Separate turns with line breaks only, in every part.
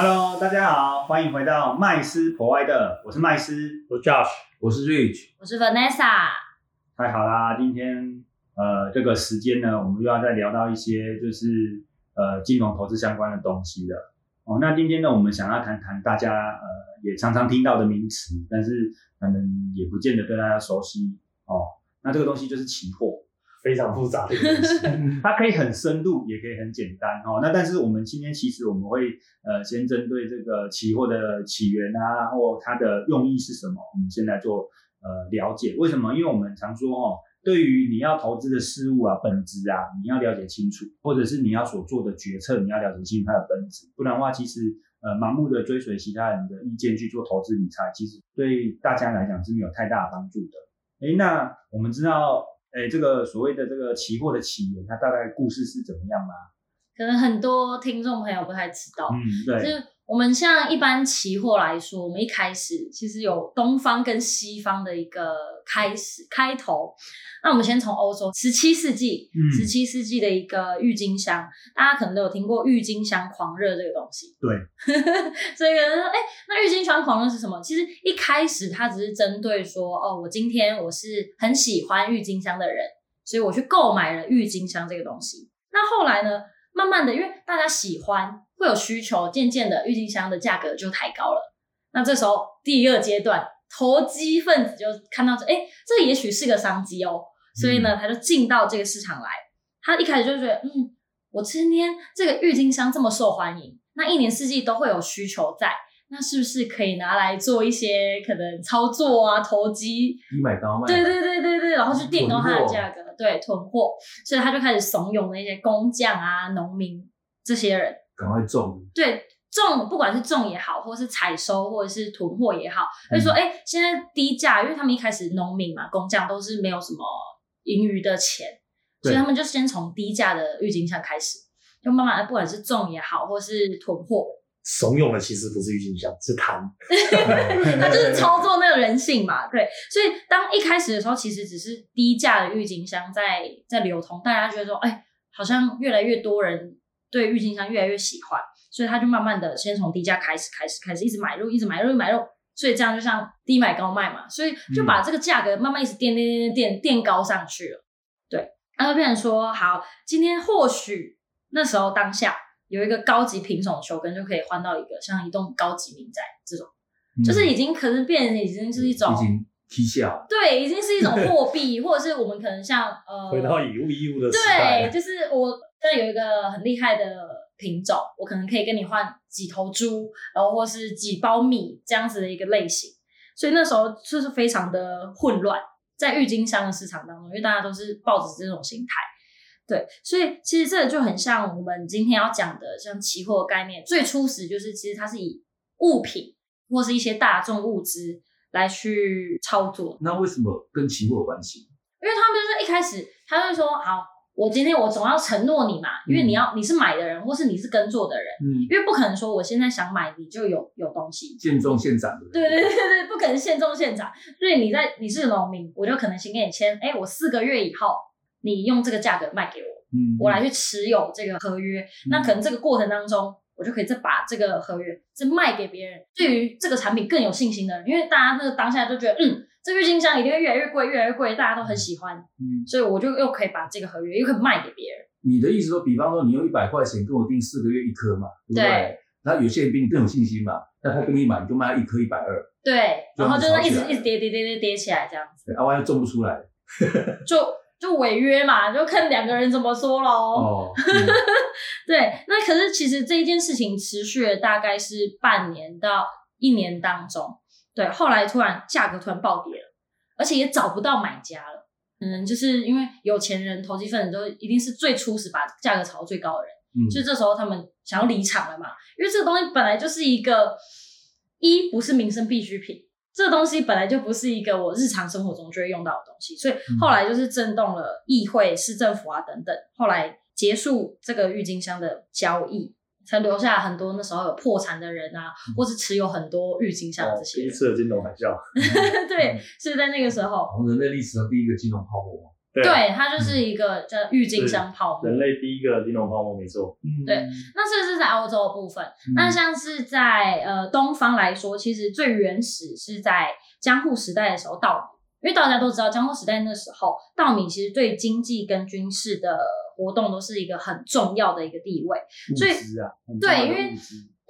Hello，大家好，欢迎回到麦斯 Provider，我是麦斯，
我是 Josh，
我是 Rich，
我是 Vanessa。
太好啦，今天呃这个时间呢，我们又要再聊到一些就是呃金融投资相关的东西了。哦，那今天呢，我们想要谈谈大家呃也常常听到的名词，但是可能也不见得对大家熟悉哦。那这个东西就是期货。
非常复杂的东西，
它可以很深度，也可以很简单哦。那但是我们今天其实我们会呃先针对这个期货的起源啊，或它的用意是什么，我们先来做呃了解。为什么？因为我们常说哦，对于你要投资的事物啊，本质啊，你要了解清楚，或者是你要所做的决策，你要了解清楚它的本质。不然的话，其实呃盲目的追随其他人的意见去做投资理财，其实对大家来讲是没有太大帮助的。诶，那我们知道。哎，这个所谓的这个期货的起源，它大概故事是怎么样吗？
可能很多听众朋友不太知道。
嗯，对。
就是我们像一般期货来说，我们一开始其实有东方跟西方的一个开始开头。那我们先从欧洲，十七世纪，十七世纪的一个郁金香，大家可能都有听过郁金香狂热这个东西。
对，
所以有人说，哎，那郁金香狂热是什么？其实一开始它只是针对说，哦，我今天我是很喜欢郁金香的人，所以我去购买了郁金香这个东西。那后来呢，慢慢的，因为大家喜欢，会有需求，渐渐的郁金香的价格就抬高了。那这时候第二阶段。投机分子就看到这，哎，这也许是个商机哦，所以呢，他就进到这个市场来。他一开始就觉得，嗯，我今天这个郁金香这么受欢迎，那一年四季都会有需求在，那是不是可以拿来做一些可能操作啊，投机
低买高卖？
对对对对对，然后去垫高它的价格，对，囤货。所以他就开始怂恿那些工匠啊、农民这些人
赶快种。
对。种不管是种也好，或是采收，或者是囤货也好，就说哎，现在低价，因为他们一开始农民嘛，工匠都是没有什么盈余的钱，所以他们就先从低价的郁金香开始，就慢慢不管是种也好，或是囤货，
怂恿的其实不是郁金香，是贪，
他就是操作那个人性嘛，对，所以当一开始的时候，其实只是低价的郁金香在在流通，大家觉得说，哎，好像越来越多人对郁金香越来越喜欢。所以他就慢慢的先从低价开始，开始，开始一直买入，一直买入，买入，所以这样就像低买高卖嘛，所以就把这个价格慢慢一直垫垫垫垫垫高上去了。对，然后变成说，好，今天或许那时候当下有一个高级品种球根就可以换到一个像一栋高级民宅这种，就是已经可是变成已经是一种
已经踢下，
对，已经是一种 货币，或者是我们可能像呃
回到以物易物的时
代，对，就是我这有一个很厉害的。品种，我可能可以跟你换几头猪，然后或是几包米这样子的一个类型，所以那时候就是非常的混乱，在郁金香的市场当中，因为大家都是抱着这种心态，对，所以其实这个就很像我们今天要讲的，像期货概念，最初始就是其实它是以物品或是一些大众物资来去操作。
那为什么跟期货有关系？
因为他们就是一开始他就说好。我今天我总要承诺你嘛，因为你要你是买的人，或是你是耕作的人，嗯，因为不可能说我现在想买你就有有东西，
现种现长的，
对对对对，不可能现种现长，所以你在你是农民，我就可能先跟你签，哎，我四个月以后你用这个价格卖给我，嗯，我来去持有这个合约，那可能这个过程当中，我就可以再把这个合约再卖给别人，对于这个产品更有信心的人，因为大家那个当下就觉得，嗯。这郁金香一定会越来越贵，越来越贵，大家都很喜欢，嗯，所以我就又可以把这个合约又可以卖给别人。
你的意思说，比方说你用一百块钱跟我订四个月一颗嘛，对不对？然后有些人比你更有信心嘛，那他跟你买，你就卖一颗一百二，
对，然后就是一直一直跌跌跌跌跌起来这样子，
啊，万一种不出来，
就就违约嘛，就看两个人怎么说喽。哦，对，那可是其实这一件事情持续了大概是半年到一年当中。对，后来突然价格突然暴跌了，而且也找不到买家了。嗯，就是因为有钱人、投机分子都一定是最初始把价格炒到最高的人，嗯，所以这时候他们想要离场了嘛。因为这个东西本来就是一个一不是民生必需品，这个东西本来就不是一个我日常生活中就会用到的东西，所以后来就是震动了议会、市政府啊等等，后来结束这个郁金香的交易。才留下很多那时候有破产的人啊，或是持有很多郁金香这些。
第一次的金融海啸。
对，是在那个时候。
人类历史上第一个金融泡沫。
对，它就是一个叫郁金香泡沫。
人类第一个金融泡沫，没错。
对，那这是在欧洲的部分。那像是在呃东方来说，其实最原始是在江户时代的时候稻米，因为大家都知道江户时代那时候稻米其实对经济跟军事的活动都是一个很重要的一个地位。所以对，因为。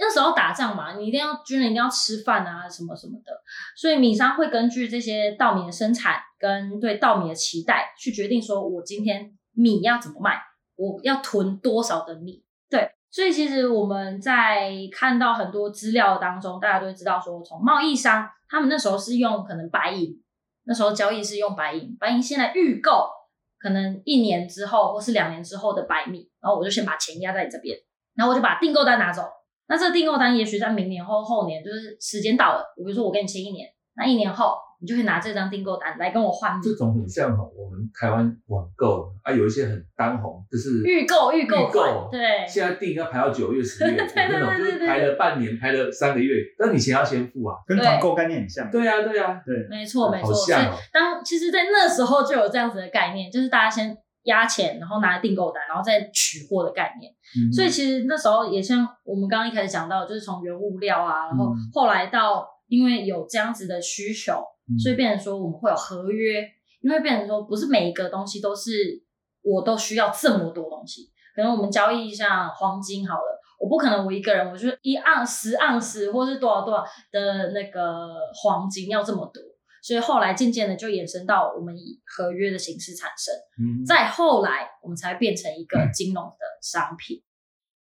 那时候打仗嘛，你一定要军人一定要吃饭啊，什么什么的，所以米商会根据这些稻米的生产跟对稻米的期待，去决定说我今天米要怎么卖，我要囤多少的米。对，所以其实我们在看到很多资料当中，大家都会知道说，从贸易商他们那时候是用可能白银，那时候交易是用白银，白银现在预购可能一年之后或是两年之后的百米，然后我就先把钱压在你这边，然后我就把订购单拿走。那这个订购单也许在明年或后年，就是时间到了，比如说我跟你签一年，那一年后你就会拿这张订购单来跟我换。
这种很像我们台湾网购啊，有一些很当红，就是
预购预购
购，
对，
现在订要排到九月十月那种，就是排了半年，排了三个月，但你钱要先付啊，
跟团购概念很像。
对啊，对啊，
对，
没错没错。所以当其实，在那时候就有这样子的概念，就是大家先。压钱，然后拿订购单，然后再取货的概念。所以其实那时候也像我们刚刚一开始讲到，就是从原物料啊，然后后来到因为有这样子的需求，所以变成说我们会有合约，因为变成说不是每一个东西都是我都需要这么多东西。可能我们交易像黄金好了，我不可能我一个人我就一盎十盎司或是多少多少的那个黄金要这么多。所以后来渐渐的就衍生到我们以合约的形式产生，嗯，再后来我们才变成一个金融的商品。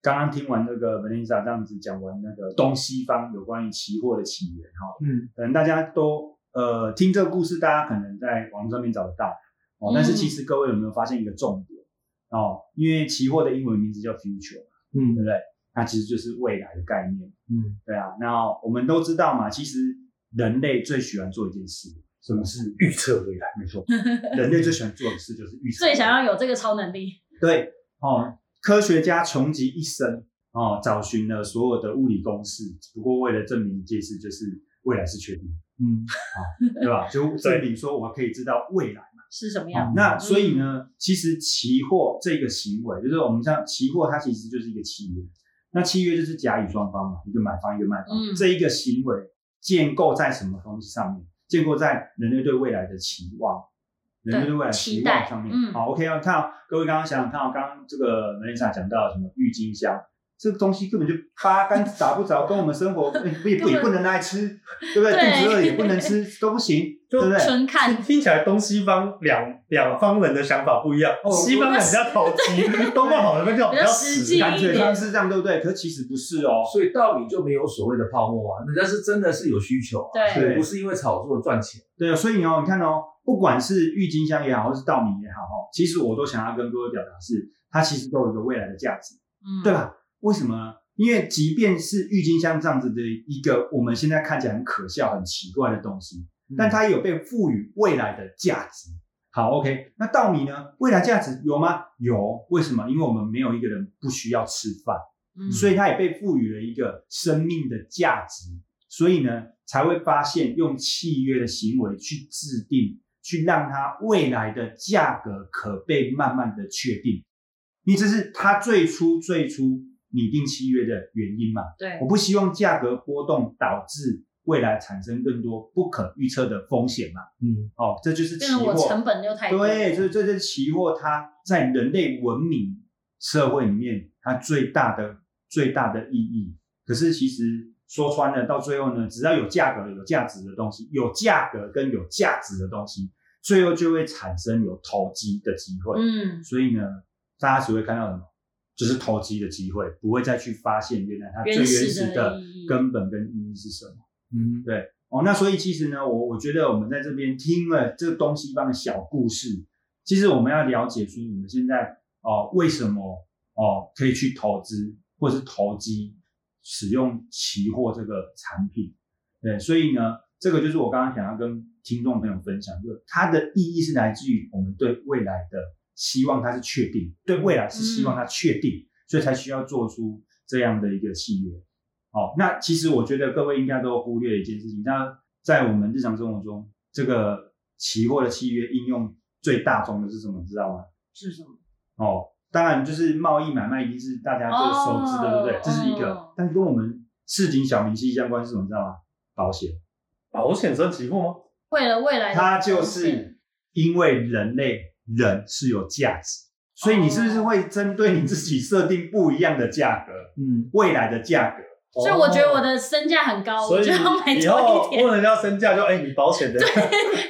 刚刚听完那个 Vanessa 这样子讲完那个东西方有关于期货的起源哈，嗯，可能大家都呃听这个故事，大家可能在网络上面找得到哦，但是其实各位有没有发现一个重点哦？因为期货的英文名字叫 future，嗯，对不对？那其实就是未来的概念，嗯，对啊。那我们都知道嘛，其实。人类最喜欢做一件事，什么是
预测未来？
没错，人类最喜欢做的事就是预测。
最想要有这个超能力。
对哦，科学家穷极一生哦，找寻了所有的物理公式，不过为了证明一件事，就是未来是确定。嗯，好，对吧？就证明说我可以知道未来嘛
是什么样。
那所以呢，其实期货这个行为，就是我们像期货，它其实就是一个契约。那契约就是甲乙双方嘛，一个买方一个卖方，这一个行为。建构在什么东西上面？建构在人类对未来的期望，人类对未来的期望上面。好，OK 啊，看各位刚刚想想看，刚刚这个梅丽莎讲到什么郁金香。这个东西根本就八竿子打不着，跟我们生活不 也不也不能来吃，对不对？肚子饿也不能吃，都不行，对不对？
纯看
听起来东西方两两方人的想法不一样，西方人比较投机，东方好人比较 比较实际，
感觉上是这样，对不对？可其实不是哦。
所以道理就没有所谓的泡沫啊，人家是真的是有需求，
对，
不是因为炒作赚钱。
对啊，所以哦，你看哦，不管是郁金香也好，或是稻米也好，哈，其实我都想要跟各位表达是，它其实都有一个未来的价值，嗯，对吧？为什么？因为即便是郁金香这样子的一个我们现在看起来很可笑、很奇怪的东西，但它也有被赋予未来的价值。好，OK，那稻米呢？未来价值有吗？有。为什么？因为我们没有一个人不需要吃饭，所以它也被赋予了一个生命的价值。所以呢，才会发现用契约的行为去制定，去让它未来的价格可被慢慢的确定。因为这是它最初最初。拟定契约的原因嘛？
对，
我不希望价格波动导致未来产生更多不可预测的风险嘛。嗯，哦，这就是期货
成本又太
对，这这是期货它在人类文明社会里面它最大的最大的意义。可是其实说穿了，到最后呢，只要有价格、有价值的东西，有价格跟有价值的东西，最后就会产生有投机的机会。嗯，所以呢，大家只会看到什么？就是投机的机会，不会再去发现原来它最原始的根本跟意义是什么。嗯，对哦。那所以其实呢，我我觉得我们在这边听了这个东西方的小故事，其实我们要了解说，你们现在哦为什么哦可以去投资或是投机使用期货这个产品？对，所以呢，这个就是我刚刚想要跟听众朋友分享，就它的意义是来自于我们对未来的。希望它是确定，对未来是希望它确定，所以才需要做出这样的一个契约。哦，那其实我觉得各位应该都忽略一件事情，那在我们日常生活中，这个期货的契约应用最大宗的是什么？知道吗？
是什么？
哦，当然就是贸易买卖一定是大家最熟知的，对不对？这是一个，但跟我们市井小民息息相关是什么？知道吗？保险。
保险算期货吗？
为了未来，
它就是因为人类人是有价值，所以你是不是会针对你自己设定不一样的价格？嗯，未来的价格。
所以我觉得我的身价很高，
所以以后问人家身价就哎，你保险的，
对，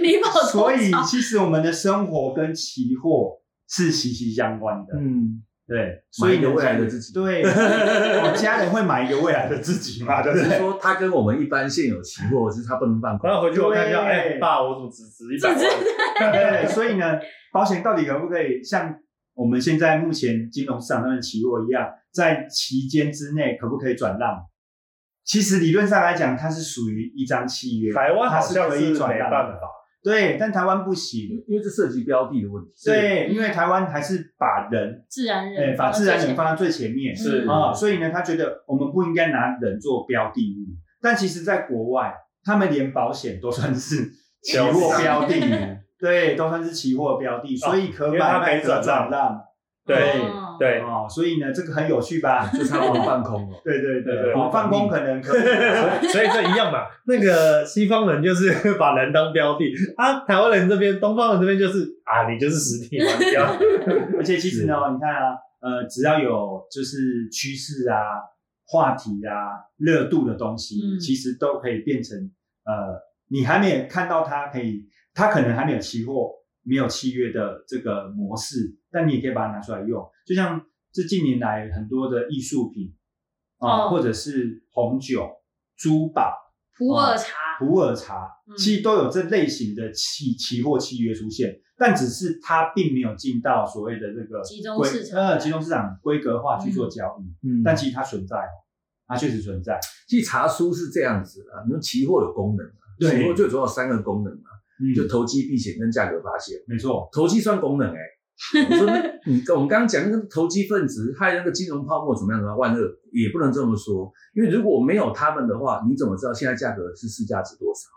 你保
所以其实我们的生活跟期货是息息相关的。嗯。对，
所以有未来的自己。
对，我家人会买一个未来的自己嘛？就
是说，他跟我们一般现有期货，是他不能放空。
然后回去我看一下，哎，爸，我怎么只值一百万？
对，所以呢，保险到底可不可以像我们现在目前金融市场上的期货一样，在期间之内可不可以转让？其实理论上来讲，它是属于一张契约，
台湾
它是可以转让
的。
对，但台湾不行，
因为这涉及标的的问题。
对，因为台湾还是把人
自然人，
把自然人放在最前面，
是
啊，所以呢，他觉得我们不应该拿人做标的物。但其实，在国外，他们连保险都算是期货标的，对，都算是期货标的，所以可买可转让。
对对
哦，所以呢，这个很有趣吧？
就差不多放空了。
对对对对，我，放空可能可以，
所以这一样嘛。那个西方人就是 把人当标的，啊，台湾人这边、东方人这边就是啊，你就是实体嘛，标。
而且其实呢，你看啊，呃，只要有就是趋势啊、话题啊、热度的东西，其实都可以变成呃，你还没有看到它可以，它可能还没有期货。没有契约的这个模式，但你也可以把它拿出来用。就像这近年来很多的艺术品啊，或者是红酒、珠宝、
普洱茶、
普洱茶，其实都有这类型的期期货契约出现，但只是它并没有进到所谓的这个
集中市场，
呃，集中市场规格化去做交易。嗯，但其实它存在，它确实存在。
其实茶书是这样子的，你说期货有功能期货最主要三个功能嘛。就投机避险跟价格发现，
没错，
投机算功能哎。我说那，你我们刚刚讲那个投机分子害那个金融泡沫怎么样怎么样，万恶也不能这么说，因为如果没有他们的话，你怎么知道现在价格是市价值多少？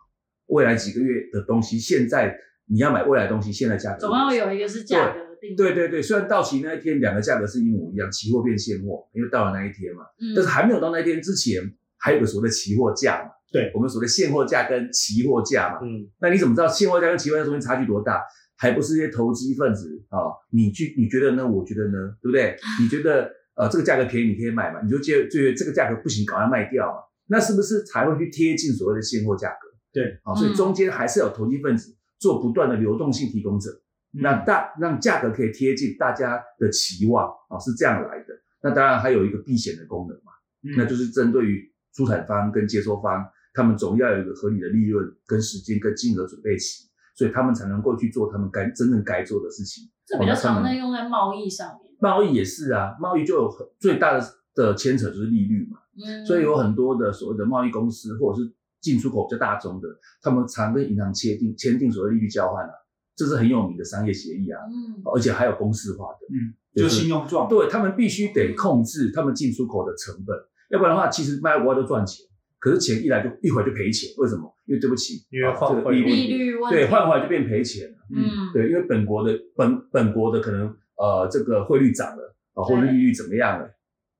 未来几个月的东西，现在你要买未来东西，现在价格
总要有一个是价格定。
对对对，虽然到期那一天两个价格是一模一样，期货变现货，因为到了那一天嘛，但是还没有到那一天之前，还有个所谓的期货价嘛。
对
我们所谓现货价跟期货价嘛，嗯，那你怎么知道现货价跟期货价中间差距多大？还不是一些投机分子啊？你去你觉得呢？我觉得呢？对不对？你觉得呃这个价格便宜，你可以买嘛？你就觉觉得这个价格不行，赶快卖掉嘛？那是不是才会去贴近所谓的现货价格？
对，
啊，所以中间还是有投机分子做不断的流动性提供者，那大让价格可以贴近大家的期望啊，是这样来的。那当然还有一个避险的功能嘛，那就是针对于出产方跟接收方。他们总要有一个合理的利润、跟时间、跟金额准备期，所以他们才能够去做他们该真正该做的事情。
这比较常在用在贸易上面。
贸易也是啊，贸易就有很最大的的牵扯就是利率嘛。嗯。所以有很多的所谓的贸易公司或者是进出口比较大宗的，他们常跟银行签订签订所谓利率交换啊，这是很有名的商业协议啊。嗯。而且还有公式化的。
嗯。就信用状。
对他们必须得控制他们进出口的成本，要不然的话，其实卖国外都赚钱。可是钱一来就一会儿就赔钱，为什么？因为对不起，
因为换汇
利率
对换回来就变赔钱了。嗯，对，因为本国的本本国的可能呃这个汇率涨了啊，或者利率怎么样了，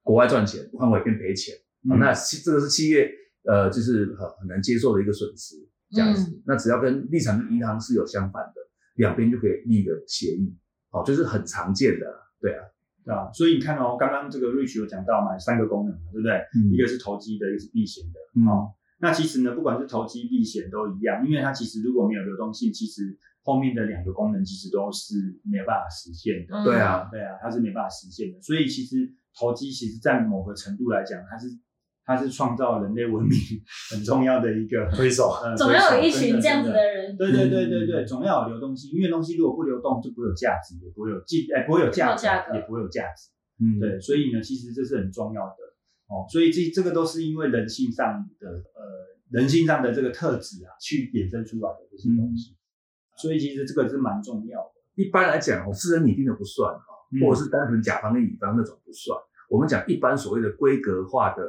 国外赚钱换回来变赔钱啊，那这个是企业呃就是很很难接受的一个损失这样子。那只要跟立场银行是有相反的，两边就可以立个协议，好，就是很常见的，对啊。
啊，所以你看哦，刚刚这个 Rich 有讲到嘛，三个功能，对不对？一个是投机的，一个是避险的。哦，那其实呢，不管是投机、避险都一样，因为它其实如果没有流动性，其实后面的两个功能其实都是没有办法实现的。
对啊，
对啊，它是没办法实现的。所以其实投机，其实在某个程度来讲，它是。它是创造人类文明 很重要的一个
推手，
总要有一群这样子的人。
对对对对对，总要有流动性，因为东西如果不流动，就不会有价值，也不会有价，哎，不会有价值，也不会有价值。嗯，对，所以呢，其实这是很重要的哦。所以这这个都是因为人性上的呃人性上的这个特质啊，去衍生出来的这些东西。所以其实这个是蛮重要的。
一般来讲，私人拟定的不算哈，或者是单纯甲方跟乙方那种不算。我们讲一般所谓的规格化的。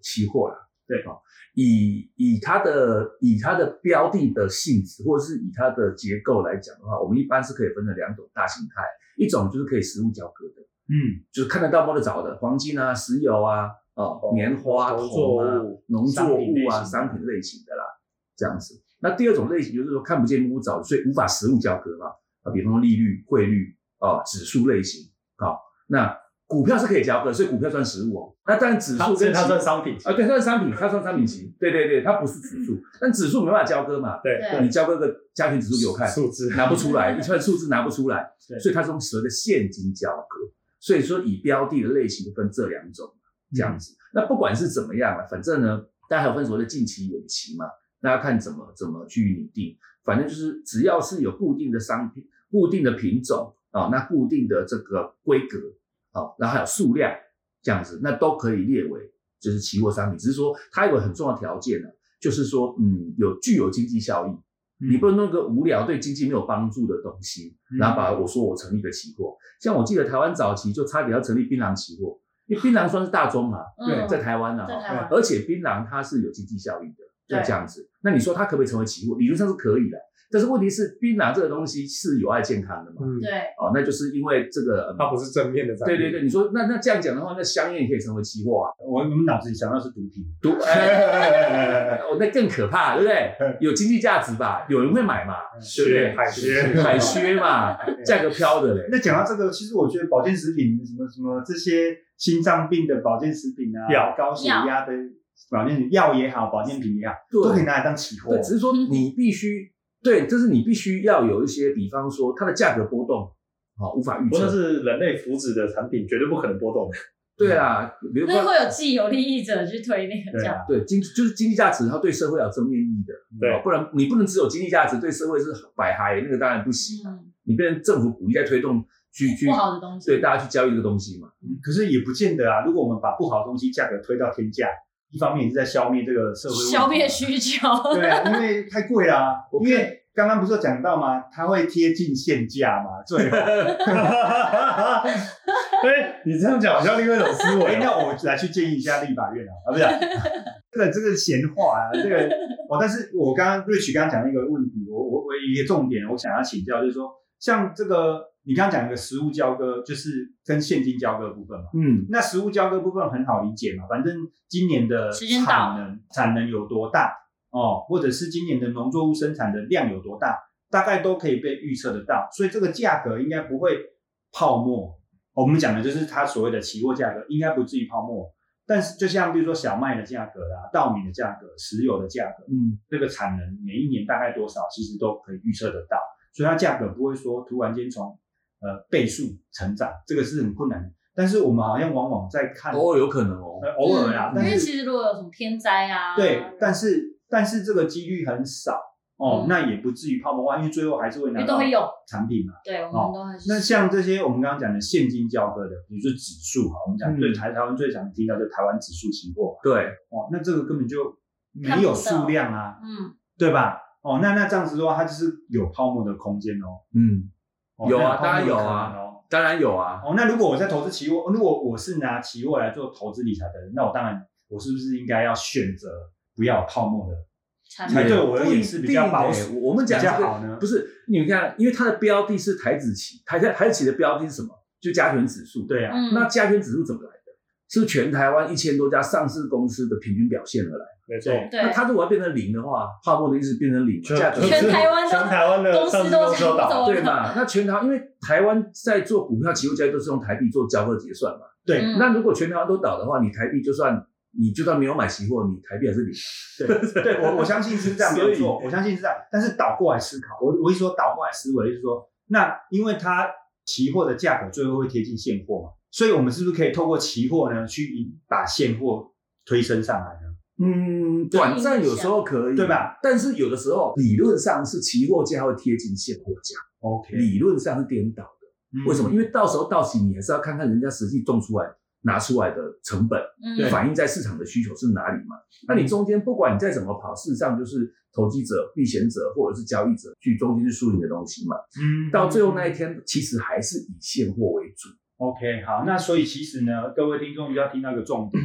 期货啦，
对
啊，以以它的以它的标的的性质，或者是以它的结构来讲的话，我们一般是可以分成两种大形态，一种就是可以实物交割的，
嗯，
就是看得到摸得着的，黄金啊、石油啊、哦、棉花、
农作
铜啊
物、
农作物啊、商品类型的啦，这样子。那第二种类型就是说看不见摸不着，所以无法实物交割嘛。啊，比方说利率、汇率啊、指数类型啊，那股票是可以交割，所以股票算实物哦。那当然指数
它所以它算商品
啊，对，它算商品，它算商品型，对对对，它不是指数，但指数没办法交割嘛。
对
对
你交割个家庭指数给我看，
数字
拿不出来，一串数字拿不出来
对，
所以它是用所谓的现金交割。所以说以标的的类型分这两种这样子。那不管是怎么样啊，反正呢，大家还有分所谓的近期、远期嘛，大家看怎么怎么去拟定。反正就是只要是有固定的商品、固定的品种啊，那固定的这个规格啊，然后还有数量这样子，那都可以列为就是期货商品。只是说它有个很重要的条件呢，就是说嗯有具有经济效益。你不能弄个无聊对经济没有帮助的东西，
嗯
然后把我说我成立个期货。像我记得台湾早期就差点要成立槟榔期货，因为槟榔算是大宗嘛，
对
在台湾呢、
在台湾。
而且槟榔它是有经济效益的，
对
这样子。那你说它可不可以成为期货？理论上是可以的，但是问题是槟榔这个东西是有害健康的嘛？
嗯，
对，
哦，那就是因为这个，
它不是正面的产品。
对对对，你说那那这样讲的话，那香烟也可以成为期货啊？
我我们脑子里想到是毒品，
毒哎，哦，那更可怕，对不对？有经济价值吧？有人会买嘛？对不对？
海靴
海靴嘛，价格飘的嘞。
那讲到这个，其实我觉得保健食品什么什么这些心脏病的保健食品啊，
药
高血压的保健药也好，保健品也好，都可以拿来当期货
对，。只是说你必须对，就是你必须要有一些，比方说它的价格波动，好、无法预测。
是人类福祉的产品，绝对不可能波动的。
对啊，比如说
那会有既有利益者去推那个
对啊
这样，
对经就是经济价值，它对社会有正面意义的，
对
哦不然你不能只有经济价值，对社会是百害，那个当然不行。
嗯，
你变成政府鼓励在推动去去
不好的东西，
对大家去交易这个东西嘛。
嗯可是也不见得啊。如果我们把不好的东西价格推到天价，一方面也是在消灭这个社会问题
消灭需求，
对啊，因为太贵啦、
我
因为刚刚不是有讲到吗？它会贴近现价嘛，最好。
哎，你这样讲好像另外一种思
哎，
维。
那我来去建议一下立法院啊，啊不是啊、这个这个闲话啊，这个哦，但是我刚刚 Rich 刚刚讲的一个问题，我我我有一个重点，我想要请教，就是说，像这个你刚刚讲一个实物交割，就是跟现金交割的部分嘛。
嗯，
那实物交割部分很好理解嘛，反正今年的产能产能有多大哦，或者是今年的农作物生产的量有多大，大概都可以被预测得到，所以这个价格应该不会泡沫。我们讲的就是它所谓的期货价格，应该不至于泡沫。但是就像比如说小麦的价格啦、稻米的价格、石油的价格，
嗯，
这个产能每一年大概多少，其实都可以预测得到，所以它价格不会说突然间从呃倍数成长，这个是很困难的。但是我们好像往往在看
偶尔有可能哦。
呃偶尔啦，
嗯因为
但是
其实如果有什么天灾啊，
对，但是但是这个几率很少哦，
嗯
那也不至于泡沫化，因为最后还是会拿到
因为都会用，
产品嘛。
对，我
哦
们都还是
那像这些我们刚刚讲的现金交割的，比如说指数哈，我们讲
嗯
最台台湾最常听到就台湾指数期货
对，
哦，那这个根本就没有数量啊，
嗯，
对吧？哦，那那这样子的话，它就是有泡沫的空间哦。
嗯，
哦
有啊当然有啊
哦。
当然有啊。
哦，那如果我在投资期货，如果我是拿期货来做投资理财的人，那我当然我是不是应该要选择不要泡沫的？
产品
才对我而言是比较保守
我们讲
比较
这个
好呢
不是你看，因为它的标的是台子期，台台子期的标的是什么？就加权指数。
对啊，
嗯，
那加权指数怎么来的？是全台湾一千多家上市公司的平均表现而来。
没错，
对
对
那它如果要变成零的话，泡沫的意思变成零，
全
价格
全台湾都
全台湾的
公司
上市
都
公司都倒，
对嘛？那全台湾因为台湾在做股票期货交易都是用台币做交割结算嘛。
对
嗯
那如果全台湾都倒的话，你台币就算你就算没有买期货，你台币还是零。
对，对我我相信是这样没有错，我相信是这样。但是倒过来思考，我我一说倒过来思维，就是说，那因为它期货的价格最后会贴近现货嘛，所以我们是不是可以透过期货呢，去把现货推升上来呢？
嗯，短暂有时候可以，
对吧？
但是有的时候理论上是期货价会贴近现货价
，OK，
理论上是颠倒的。为什么？因
为
为到时候到期你还是要看看人家实际种出来拿出来的成本，
嗯
反映在市场的需求是哪里嘛？那你中间不管你再怎么跑，事实上就是投机者、避险者或者是交易者去中间去输赢的东西嘛。
嗯
到最后那一天，其实还是以现货为主。
OK 好，那所以其实呢，各位听众要听到一个重点，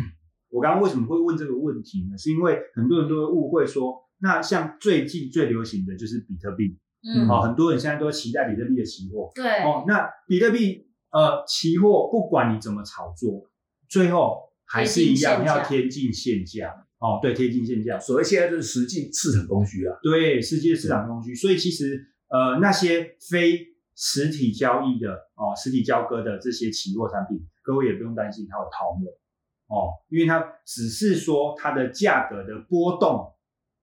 我刚刚为什么会问这个问题呢？是因为很多人都会误会说，那像最近最流行的就是比特币，
嗯，
哦，很多人现在都期待比特币的期货，
对，
哦，那比特币呃期货不管你怎么炒作，最后还是一样要贴近现价，哦，对，贴近现价，
所谓现在就是实际市场供需啊，
对，实际市场供需，所以其实呃那些非实体交易的哦，实体交割的这些期货产品，各位也不用担心它有泡沫。哦，因为它只是说它的价格的波动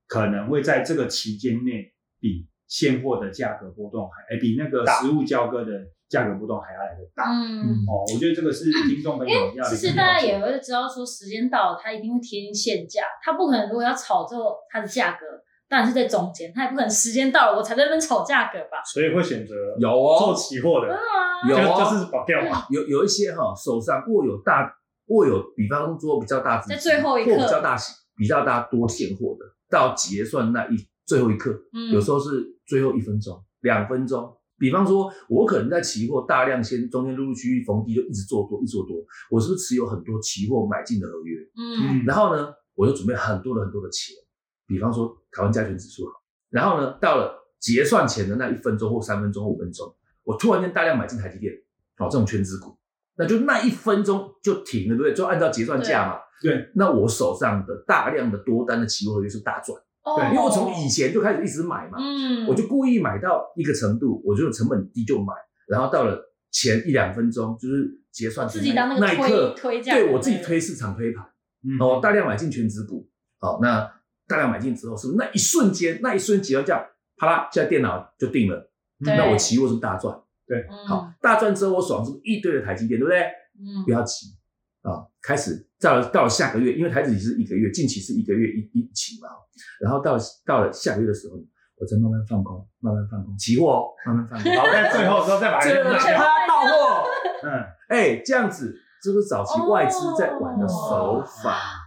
可能会在这个期间内比现货的价格波动还，哎，比那个实物交割的价格波动还要来的大。
嗯，
哦，我觉得这个是听众朋友要。
其实大家也会知道，说时间到了，它一定会贴近现价，它不可能如果要炒作它的价格，当然是在中间，他也不可能时间到了我才在那边炒价格吧。
所以会选择
有哦
做期货的，
有
就是保掉嘛。
有有一些哈手上握有大。握有，比方说比较大
在最后一刻
或比较大比较大多现货的，到结算那一最后一刻，嗯，有时候是最后一分钟、两分钟。比方说，我可能在期货大量先中间陆陆续续逢低就一直做多，一直做多，我是不是持有很多期货买进的合约？嗯，然后呢，我就准备很多的很多的钱，比方说台湾加权指数好，然后呢，到了结算前的那一分钟或三分钟、五分钟，我突然间大量买进台积电，哦，这种全资股。那就那一分钟就停了，对不对？就按照结算价嘛。
对。
那我手上的大量的多单的期货合约是大赚。
对。
因为我从以前就开始一直买嘛。嗯。我就故意买到一个程度，我就成本低就买，然后到了前一两分钟，就是结算
自己当那
一刻
推
价，对我自己推市场推盘。嗯。哦，大量买进全指股。好，那大量买进之后，是不是那一瞬间，那一瞬结算价，啪啦，现在电脑就定了。那我期货是不是大赚。
对，
好，大赚之后我手上是不是一堆的台积电，对不对？嗯，不要急啊，开始到了到了下个月，因为台子期是一个月，近期是一个月一一期嘛，然后到到了下个月的时候，我再慢慢放空，慢慢放空，期货哦，慢慢放空，
好，在 最后时候再把
它到货，嗯，哎，这样子这是早期外资在玩的手法。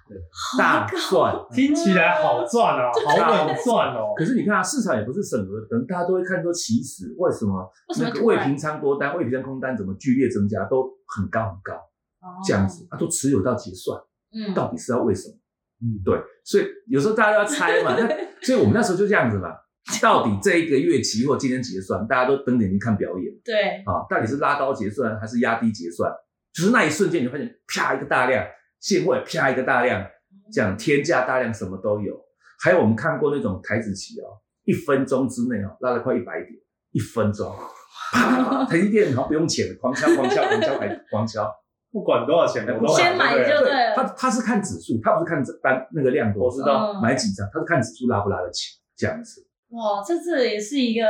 大赚，
听起来好赚哦，好稳赚哦。
可是你看啊，市场也不是审核，可能大家都会看说，其实为什么那个未平仓多单、未平仓空单怎么剧烈增加，都很高很高，这样子，它都持有到结算，嗯，到底是要为什么？嗯，对，所以有时候大家都要猜嘛。那所以我们那时候就这样子嘛，到底这一个月期货今天结算，大家都瞪眼睛看表演，
对，
啊，到底是拉高结算还是压低结算？就是那一瞬间，你发现啪一个大量。现货啪一个大量，这样天价大量什么都有，还有我们看过那种台子期哦，一分钟之内哦拉了快一百点，一分钟，啪，台积电好不用钱，狂敲狂敲狂敲还狂敲，
不管多少钱
的，先买就对了。
他他是看指数，他不是看单那个量多，
我知道。
买几张，他是看指数拉不拉得起这样子。
哇，这这也是一个，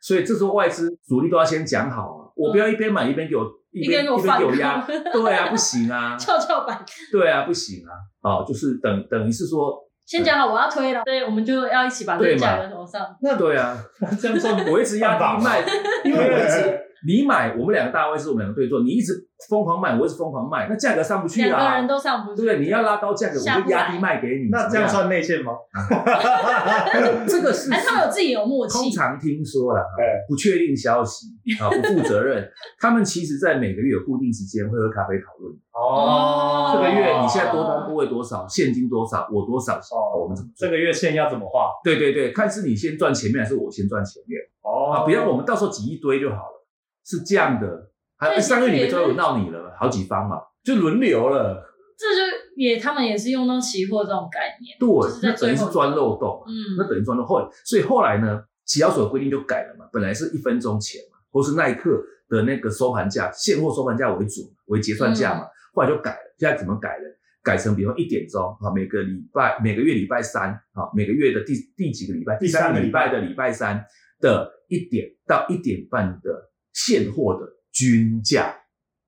所以这时候外资主力都要先讲好啊，我不要一边买一边给我。
一边
一边有压，对啊，不行啊，
跷跷板，
对啊，不行啊，哦，就是等等于是说，
先讲好我要推了，对，我们就要一起把这个架在头上，
那对啊，
这样算
我一直压低卖，因为我一直你买，我们两个大位是我们两个对坐，你一直。疯狂卖，我一直疯狂卖，那价格上不去啊！
两个人都上不去，
对不对？你要拉高价格，我就压低卖给你。
那这样算内线吗？
这个是，
他们有自己有默契。
通常听说了，不确定消息啊，不负责任。他们其实在每个月有固定时间会喝咖啡讨论。哦，这个月你现在多单部位多少，现金多少，我多少？哦，我们怎么？
这个月线要怎么画？
对对对，看是你先赚前面，还是我先赚前面？哦，啊，不要我们到时候挤一堆就好了，是这样的。还上个月里面都有闹你了，好几方嘛，就轮流了。
这就也他们也是用到期货这种概念，
对，那等于是钻漏洞，嗯，那等于钻漏后，所以后来呢，期交所规定就改了嘛，本来是一分钟前嘛，或是那一刻的那个收盘价，现货收盘价为主为结算价嘛，后来就改了，现在怎么改了？改成比如说一点钟啊，每个礼拜每个月礼拜三啊，每个月的第第几个礼拜，第三个礼拜的礼拜三的一点到一点半的现货的。均价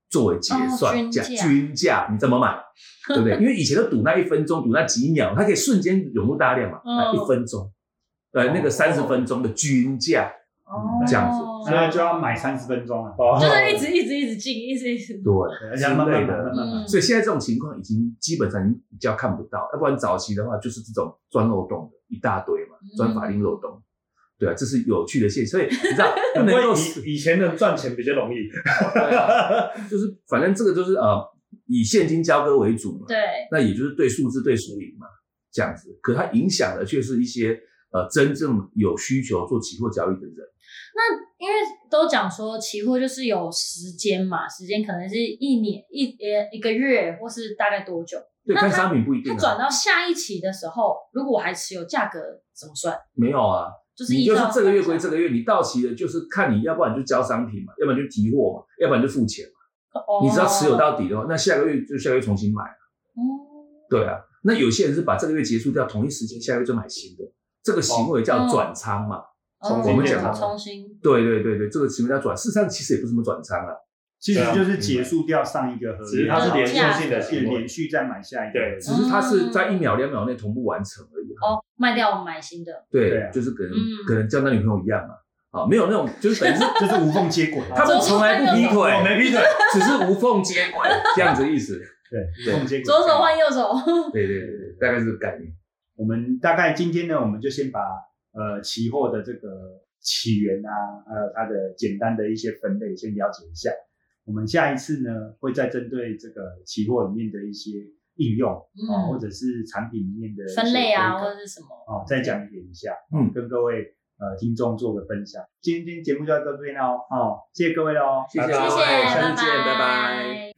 作为结算价，均价你怎么买，对不对？因为以前都赌那一分钟，赌那几秒，它可以瞬间涌入大量嘛。一分钟，对，那个三十分钟的均价，这样子，
所以就要买三十分钟了，
就是一直一直一直进，一直一直
对，之类的。所以现在这种情况已经基本上比较看不到，要不然早期的话就是这种钻漏洞的一大堆嘛，钻法令漏洞。对啊，这是有趣的现象，所以你知道 不能够
以以前的赚钱比较容易，
就是反正这个就是呃，以现金交割为主嘛，
对，
那也就是对数字对输赢嘛，这样子。可它影响的却是一些呃真正有需求做期货交易的人。
那因为都讲说期货就是有时间嘛，时间可能是一年一呃一个月，或是大概多久？
对，看商品不一定。
它转到下一期的时候，如果我还持有，价格怎么算？
没有啊，
就是
你就是这个月归这个月，你到期了就是看你要不然就交商品嘛，要不然就提货嘛，要不然就付钱嘛。
哦，
你只要持有到底的话，那下个月就下个月重新买。
哦，
对啊，那有些人是把这个月结束掉，同一时间下个月就买新的，这个行为叫转仓嘛。我们讲
重新。
对对对对，这个行为叫转，事实上其实也不是什么转仓啊。
其实就是结束掉上一个合约，
它是连续性的，
是连续再买下一个，
对，
只是它是在一秒两秒内同步完成而已。
哦，卖掉我买新的，
对，就是可能可能交男女朋友一样嘛，啊，没有那种就是等于是
就是无缝接轨，
他们从来不劈腿，
我没劈腿，
只是无缝接轨 这样子意思。
对，无缝接轨，
左手换右手。
对对对对，大概是个概念。
我们大概今天呢，我们就先把呃期货的这个起源啊，还有它的简单的一些分类先了解一下。我们下一次呢，会再针对这个期货里面的一些应用啊，或者是产品里面的
分类啊，或者是什么
哦，再讲解一下，嗯，跟各位呃听众做个分享。今天节目就到这边喽，哦，谢谢各位喽，
谢谢，
各位，
下次见，拜拜。